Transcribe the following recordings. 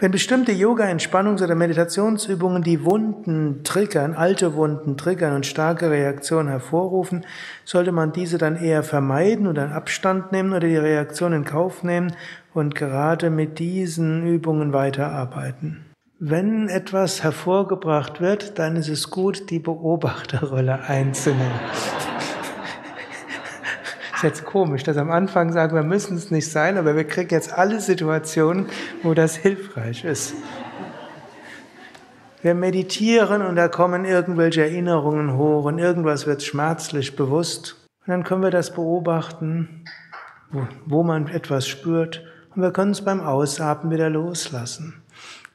Wenn bestimmte Yoga-Entspannungs- oder Meditationsübungen die Wunden triggern, alte Wunden triggern und starke Reaktionen hervorrufen, sollte man diese dann eher vermeiden oder Abstand nehmen oder die Reaktion in Kauf nehmen und gerade mit diesen Übungen weiterarbeiten. Wenn etwas hervorgebracht wird, dann ist es gut, die Beobachterrolle einzunehmen. Ist jetzt komisch, dass am Anfang sagen, wir müssen es nicht sein, aber wir kriegen jetzt alle Situationen, wo das hilfreich ist. Wir meditieren und da kommen irgendwelche Erinnerungen hoch und irgendwas wird schmerzlich bewusst. Und dann können wir das beobachten, wo, wo man etwas spürt und wir können es beim Ausatmen wieder loslassen.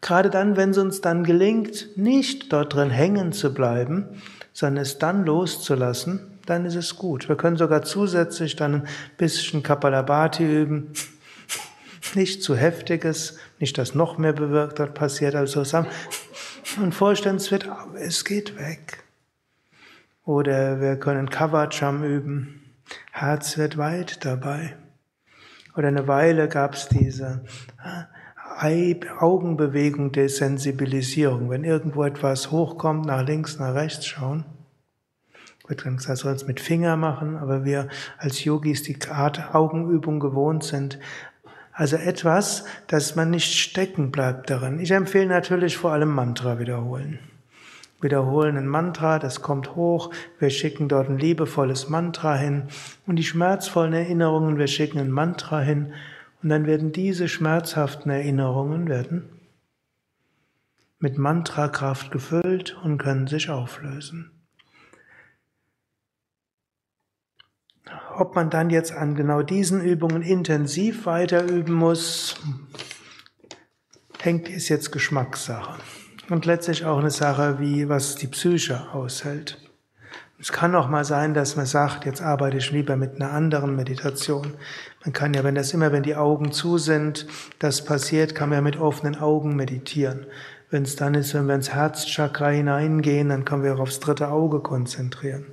Gerade dann, wenn es uns dann gelingt, nicht dort drin hängen zu bleiben, sondern es dann loszulassen, dann ist es gut. Wir können sogar zusätzlich dann ein bisschen Kapalabhati üben. Nicht zu heftiges, nicht dass noch mehr bewirkt hat, passiert, also zusammen. Und vorstellen, es wird, es geht weg. Oder wir können Kavacham üben. Herz wird weit dabei. Oder eine Weile gab es diese Augenbewegung der Sensibilisierung. Wenn irgendwo etwas hochkommt, nach links, nach rechts schauen wird dann soll es mit Finger machen, aber wir als Yogis die Art Augenübung gewohnt sind. Also etwas, dass man nicht stecken bleibt darin. Ich empfehle natürlich vor allem Mantra wiederholen. Wiederholen ein Mantra, das kommt hoch, wir schicken dort ein liebevolles Mantra hin und die schmerzvollen Erinnerungen, wir schicken ein Mantra hin und dann werden diese schmerzhaften Erinnerungen werden mit Mantrakraft gefüllt und können sich auflösen. Ob man dann jetzt an genau diesen Übungen intensiv weiter üben muss, hängt, ist jetzt Geschmackssache. Und letztlich auch eine Sache, wie, was die Psyche aushält. Es kann auch mal sein, dass man sagt, jetzt arbeite ich lieber mit einer anderen Meditation. Man kann ja, wenn das immer, wenn die Augen zu sind, das passiert, kann man ja mit offenen Augen meditieren. Wenn es dann ist, wenn wir ins Herzchakra hineingehen, dann können wir auch aufs dritte Auge konzentrieren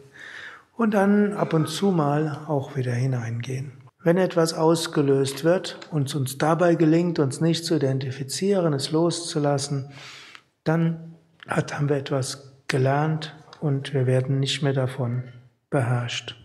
und dann ab und zu mal auch wieder hineingehen. Wenn etwas ausgelöst wird und uns dabei gelingt, uns nicht zu identifizieren, es loszulassen, dann haben wir etwas gelernt und wir werden nicht mehr davon beherrscht.